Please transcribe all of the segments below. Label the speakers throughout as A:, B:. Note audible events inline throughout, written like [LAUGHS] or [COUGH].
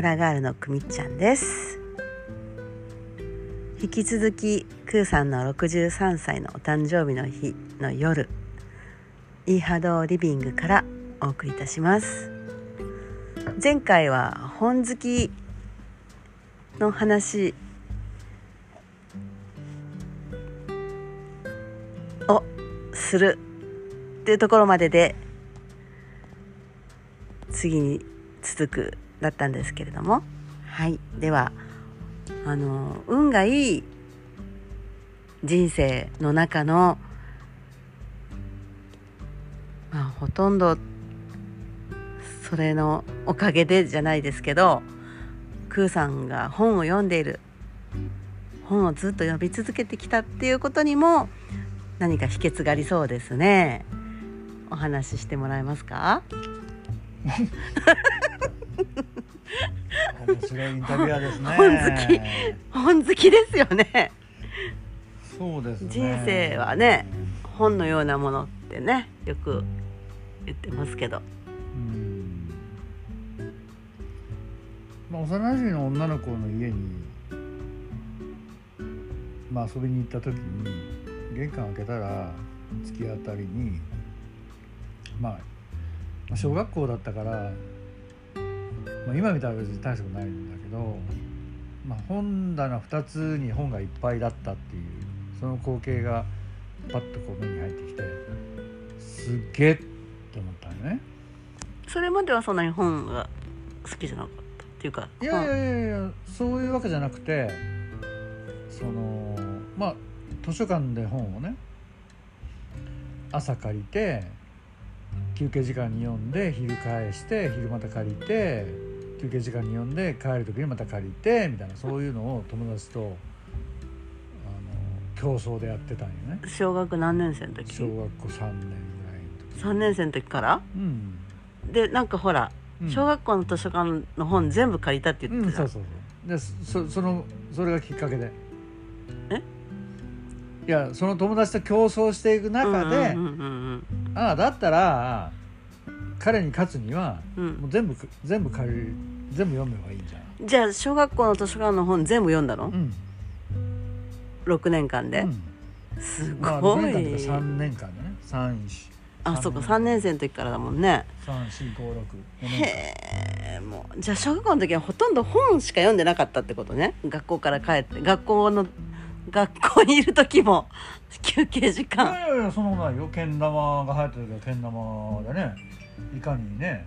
A: 村ガールのくみっちゃんです。引き続きクーさんの63歳のお誕生日の日の夜イーハドリビングからお送りいたします。前回は本好きの話をするっていうところまでで次に続くだったんですけれども。はい。ではあの運がいい人生の中のまあほとんどそれのおかげでじゃないですけどクーさんが本を読んでいる。本をずっと読み続けてきたっていうことにも何か秘訣がありそうですね。お話ししてもらえますか？[LAUGHS]
B: 面白いインタビュアーですね。
A: 本好き本好きですよね
B: そうですね。
A: 人生はね本のようなものってねよく言ってますけど
B: うん。まあ幼馴染の女の子の家にまあ遊びに行った時に玄関開けたら突き当たりにまあ小学校だったから、まあ、今みたいな別に大したことないんだけど、まあ、本棚2つに本がいっぱいだったっていうその光景がパッとこう目に入ってきてすっげえって思ったよね。
A: それまではそんなに本が好きじゃなかったっていうか
B: いやいやいやいやそういうわけじゃなくてそのまあ図書館で本をね朝借りて休憩時間に読んで昼返して昼また借りて休憩時間に読んで帰る時にまた借りてみたいなそういうのを友達とあの競争でやってたんよね。
A: 小学何年生の時？
B: 小学校3年ぐらいの時。
A: 3年生の時から？
B: うん、
A: でなんかほら
B: うん、
A: 小学校の図書館の本全部借りたって言
B: うん
A: ってた、
B: そうそうそう。でそそのそれがきっかけで。
A: え？
B: いやその友達と競争していく中で、
A: うんうんうん。
B: ああだったら彼に勝つには
A: うん。うん
B: もう全部全部借りる全部読めばいいんじゃ
A: うん。じゃあ小学校の図書館の本全部読んだの？
B: ん、うん。
A: 6年間で、
B: うん。
A: す
B: まあ、
A: ご
B: 6年間とか3年間でね。3
A: あそうか
B: 三
A: 3年生の時からだもんね。
B: 34564年
A: へえもうじゃあ小学校の時はほとんど本しか読んでなかったってことね？学校から帰って学校の学校にいる時も休憩時間。
B: 間いやいやいやそんないよ。けん玉が流行ってる時はけん玉でねいかにね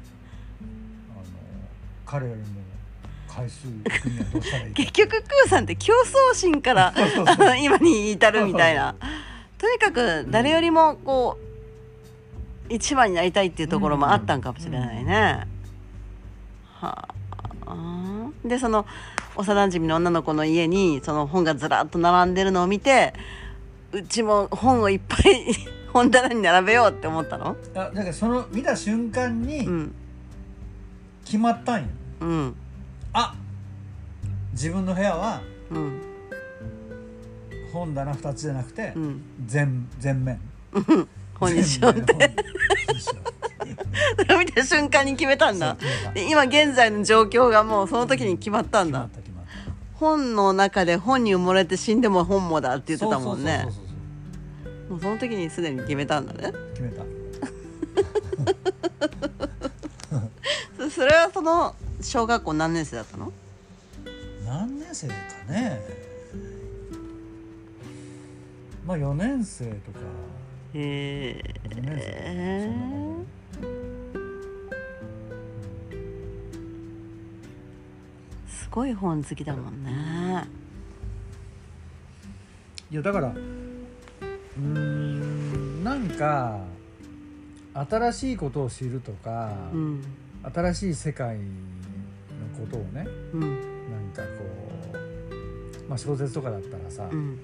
B: あの彼よりも回数少にはどうしたらいいか。[LAUGHS]
A: 結局クーさんって競争心から [LAUGHS] 今に至るみたいな。とにかく誰よりもこう一番になりたいっていうところもあったんかもしれないね。はあ。でその幼馴染の女の子の家にその本がずらっと並んでるのを見てうちも本をいっぱい本棚に並べようって思ったの？
B: あだからその見た瞬間に
A: うん。
B: 決まったんよ、
A: うん。
B: あ自分の部屋は
A: うん。
B: 本棚2つじゃなくて
A: うん。
B: 全全面。[LAUGHS]
A: 本にしようって。
B: 全面本にしよう。
A: それを見た瞬間に決めたんだ。
B: そう決めた。
A: で今現在の状況がもうその時に決まったんだ。
B: 決まった決まった。
A: 本の中で本に埋もれて死んでも本もだって言ってたもんね。
B: そうそうそう
A: もうその時にすでに決めたんだね。
B: 決めた。[LAUGHS]
A: そそれはその小学校何年生だったの？
B: 何年生かね。まあ4年生とか。
A: へ
B: 4年生
A: えすごい本好きだもんね。
B: じいやだからうーんなんか新しいことを知るとか、
A: うん
B: 新しい世界のことをね
A: うん
B: なんかこう、まあ、小説とかだったらさ、
A: うん。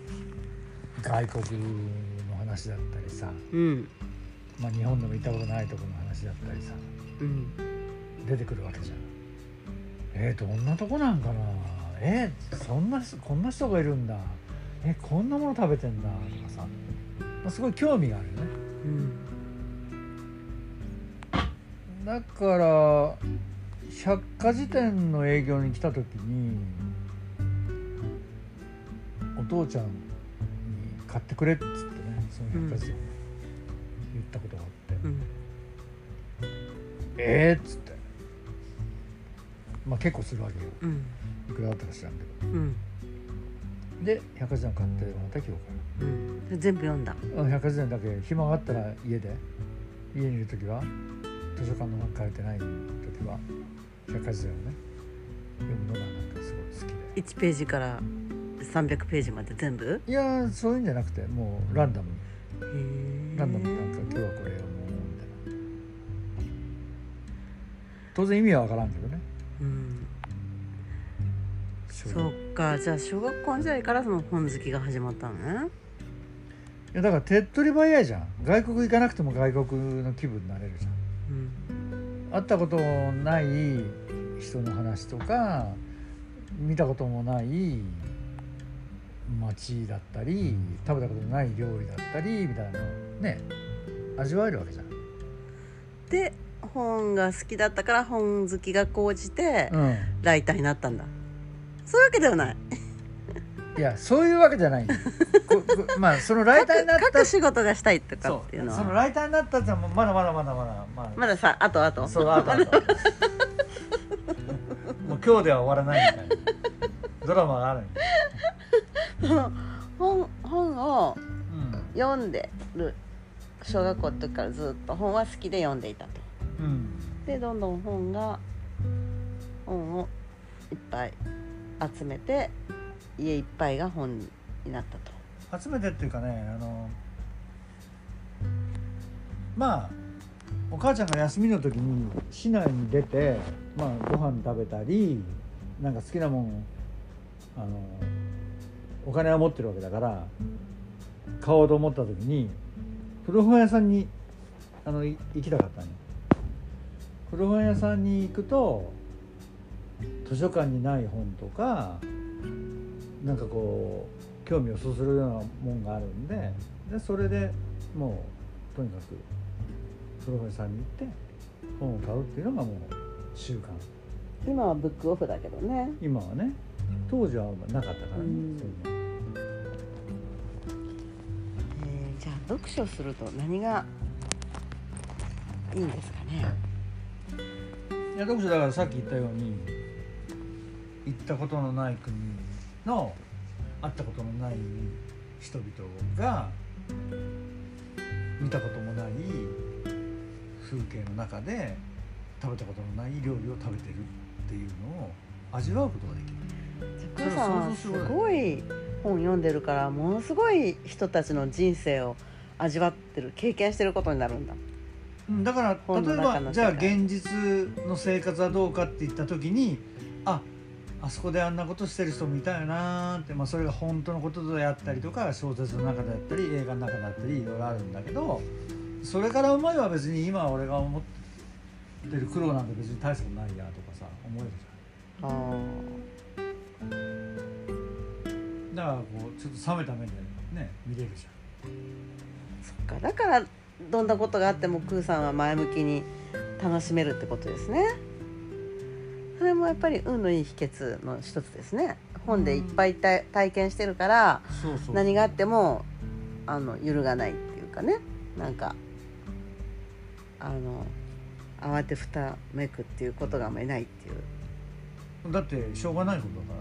B: 外国の話だったりさ、
A: うん。
B: まあ、日本でも行ったことないところの話だったりさ
A: うん。
B: 出てくるわけじゃん。えー、どんなとこなんかな？えー、そんな人こんな人がいるんだえこんなもの食べてんだとかさ、まあ、すごい興味があるよね。
A: うん
B: だから百科事典の営業に来た時にお父ちゃんに買ってくれっつってねその百科事典言ったことがあって、
A: うん。
B: ええっつって。まあ結構するわけよ。
A: うん。
B: いくらだったか知らんけ
A: うん。
B: どで百科事典買ってもらった今日か
A: う。ん。で全部読んだ。
B: 百科事典だけ暇があったら家で。家にいる時は図書館の中借りてない時は百科事典をね読むのがなんかすごい好きで。
A: 1ページから300ページまで全部？
B: いやーそういうんじゃなくてもうランダム。にランダムになんか今日はこれ読もうみたいな。当然意味は分からんけどね。
A: うん。
B: 小
A: そっかじゃあ小学校時代からその本好きが始まったのね。
B: いやだから手っ取り早いじゃん。外国行かなくても外国の気分になれるじゃん。
A: うん。
B: 会ったことない人の話とか見たこともない街だったり食べたことのない料理だったりみたいなのね味わえるわけじゃん。
A: で本が好きだったから本好きが高じて
B: うん、
A: ライターになったんだそういうわけではない。
B: いやそういうわけじゃない。[LAUGHS] まあそのライターになった。
A: 書く仕事がしたいとか
B: そ
A: っていうの
B: うその
A: は
B: ライターになったってまだまだまだまだまだ。
A: まださあとあと
B: そうあとあともう今日では終わらないみたいな。ドラマがある
A: 本本を
B: うん
A: 読んでる小学校の時からずっと本は好きで読んでいたと。
B: うん。
A: でどんどん本が本をいっぱい集めて家いっぱいが本になったと。
B: 集めてっていうかねあのまあお母ちゃんが休みの時に市内に出てまあご飯食べたりなんか好きなもんあのお金は持ってるわけだから買おうと思った時に古本屋さんにあの行きたかったのよ。古本屋さんに行くと図書館にない本とかなんかこう興味をそそるようなもんがあるんででそれでもうとにかく古本屋さんに行って本を買うっていうのがもう習慣。
A: 今はブックオフだけどね。
B: 今はね当時はなかったからね、
A: うん。
B: そういうの。
A: えーじゃあ読書すると何がいいんですかね？
B: いや読書だからさっき言ったように行ったことのない国の会ったことのない人々が見たこともない風景の中で食べたことのない料理を食べてるっていうのを味わうことができる。
A: じゃすごい本読んでるからものすごい人たちの人生を味わってる経験してることになるんだ
B: うんだから例えばじゃあ現実の生活はどうかって言った時にああそこであんなことしてる人もいたよなーって、まあ、それが本当のことであったりとか小説の中であったり映画の中であったりいろいろあるんだけどそれから思えば別に今俺が思ってる苦労なんて別に大したことないやとかさ思えるじ
A: あ
B: ゃん。だからこうちょっと冷めた目でね見れるじ
A: そっか。だからどんなことがあってもクーさんは前向きに楽しめるってことですねそれもやっぱり運のいい秘訣の一つですね。本でいっぱい体体験してるから何があってもあの揺るがないっていうかね。なんかあの慌てふためくっていうことがあんまりないっていう。
B: だってしょうがないことだか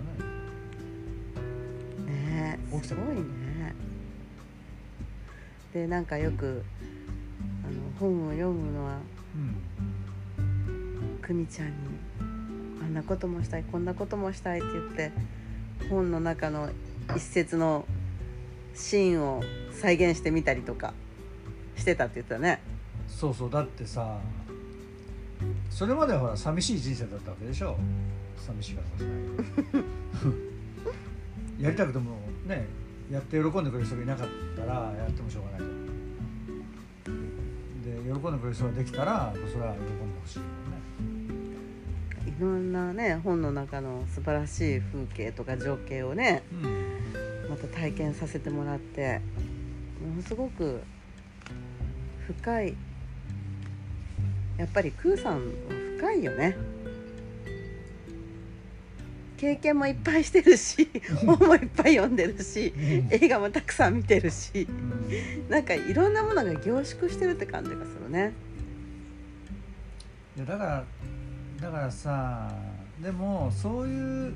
B: らね。
A: ねえすごいね。でなんかよくあの本を読むのは
B: うん。
A: 久美ちゃんにあんなこともしたいこんなこともしたいって言って本の中の一節のシーンを再現してみたりとかしてたって言ってたね。
B: そうそうだってさそれまではほら寂しい人生だったわけでしょ。寂しいからかしない。[LAUGHS] やりたくてもねやって喜んでくれる人がいなかったらやってもしょうがないじゃんで喜んでくれる人ができたらそれは喜んでほしい
A: いろんなね本の中の素晴らしい風景とか情景をねまた体験させてもらってものすごく深いやっぱりクーさんは深いよね。経験もいっぱいしてるし本もいっぱい読んでるし
B: うん。
A: 映画もたくさん見てるし
B: うん。
A: なんかいろんなものが凝縮してるって感じがするね。
B: いやだからだからさでもそういう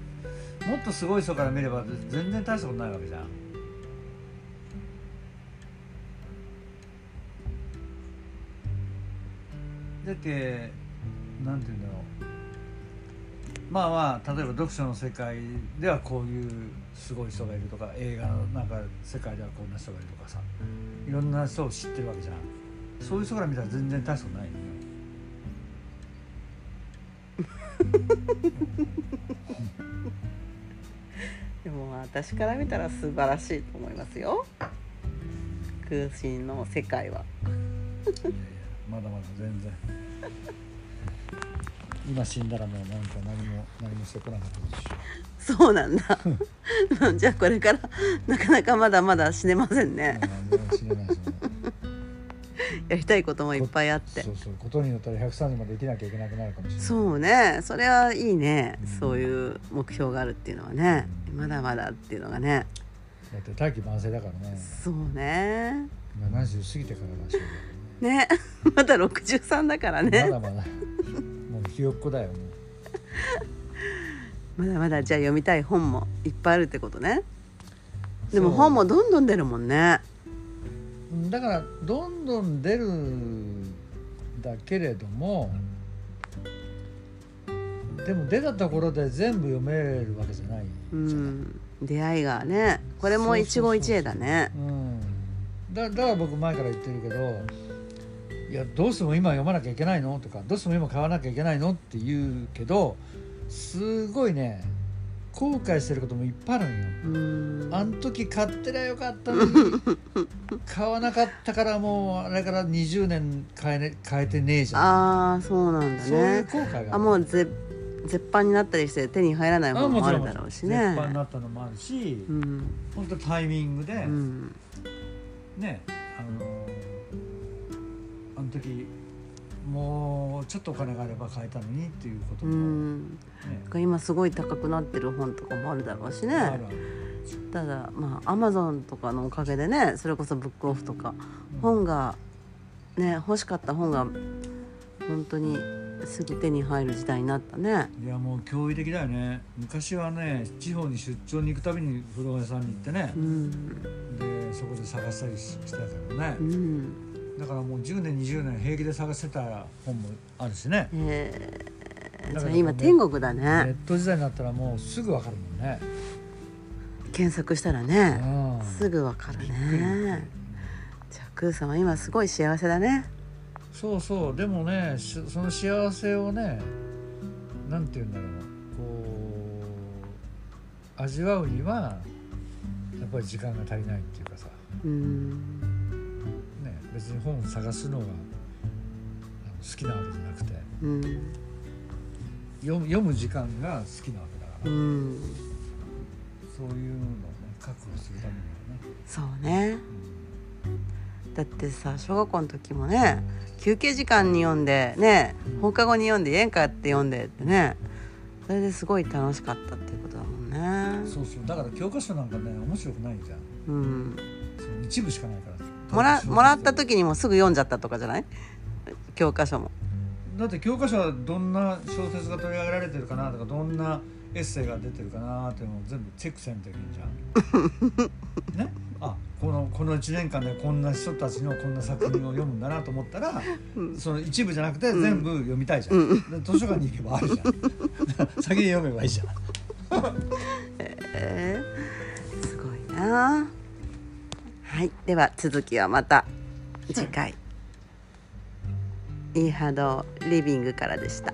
B: もっとすごい人から見れば全然大したことないわけじゃん。だってなんて言うんだろう。まあまあ例えば読書の世界ではこういうすごい人がいるとか映画のなんか世界ではこんな人がいるとかさいろんな人を知ってるわけじゃん。そういう人から見たら全然大したことない。よ [LAUGHS]
A: でも私から見たら素晴らしいと思いますよ。空心の世界は。
B: まだまだ全然今死んだらもうなんか何も何もしてこなかったでしょ
A: そうなんだ。[LAUGHS] じゃあこれからなかなかまだまだ死ねませんね。
B: 死ねないしね
A: やりたいこともいっぱいあって
B: そ。うそうことによったら130まで生きなきゃいけなくなるかもしれない
A: そうね、それはいいね
B: うん。
A: そういう目標があるっていうのはね、まだまだっていうのがね。
B: だって大器晩成だからね
A: そうね。
B: 70過ぎてかららしいけ
A: ね、[LAUGHS] まだ63だから
B: どね
A: ね。
B: まだまだもうひよっこだよもう [LAUGHS]
A: まだまだじゃあ読みたい本もいっぱいあるってことね。でも本もどんどん出るもんね。
B: うんだからどんどん出るんだけれどもでも出たところで全部読めるわけじゃないじ
A: う
B: ゃない、
A: ん、出会いがね、これも一期一会だね。
B: うん、だだから僕前から言ってるけどいやどうしても今読まなきゃいけないの？とかどうしても今買わなきゃいけないの？って言うけどすごいね後悔してることもいっぱいあるんよ。
A: うん、
B: あん時買ってりゃよかったのに [LAUGHS] 買わなかったからもうあれから20年買え,、ね、買えてねえじゃん
A: ああ、そうなんだ
B: そういう
A: ね。
B: 後悔があ
A: もう絶絶版になったりして手に入らない
B: あ
A: 本もあるだろうしね
B: 絶版に。なったのもあるし、
A: うん、
B: 本当タイミングで、
A: うん、
B: ねあのーあの時もうちょっとお金があれば買えたのにっていうこと
A: う
B: も、
A: ん。
B: ね
A: 今すごい高くなってる本とかもあるだろうしね。
B: あるある。
A: ただまあアマゾンとかのおかげでねそれこそブックオフとか
B: うん。
A: 本がね欲しかった本が本当にすぐ手に入る時代になったね。
B: いやもう驚異的だよね。昔はね地方に出張に行くたびに古本屋さんに行ってね。
A: う、ん。
B: でそこで探したりししてたからね。
A: う、ん
B: だからもう10年20年平気で探してた本もあるしね。
A: えー、
B: だか
A: 今天国だ
B: ネッ
A: ね
B: ト時代になったらもうすぐわかるもんね、
A: 検索したら
B: う
A: ね
B: ん、
A: すぐわかるね。じゃあクーさんは今すごい幸せだね。
B: そうそう。でもねしその幸せをねなんて言うんだろうこう味わうにはやっぱり時間が足りないっていうかさ、
A: うん。
B: ね、別に本を探すのが好きなわけじゃなくて
A: うん。
B: 読む読む時間が好きなわけだから、
A: うん。
B: そういうのをね確保するためにはね、
A: そうね。
B: うん。
A: だってさ小学校の時もね休憩時間に読んでね
B: うん。
A: 放課後に読んで家に帰って読んでってねそれですごい楽しかったっていうことだもんね。
B: そうそう。だから教科書なんかね面白くないじゃん。
A: うん。
B: その一部しかないから
A: もらもらった時にもすぐ読んじゃったとかじゃない？教科書も
B: だって教科書はどんな小説が取り上げられてるかなとかどんなエッセイが出てるかなっていうのを全部チェックせんといけんじゃん。[LAUGHS] ね？あこのこの1年間でこんな人たちのこんな作品を読むんだなと思ったら、
A: うん
B: その一部じゃなくて全部読みたいじゃん。
A: うん
B: で図書館に行けばあるじゃん。[LAUGHS] 先に読めばいいじゃん。[LAUGHS]
A: えー、すごいなはい。では続きはまた次回。イーハドリビングからでした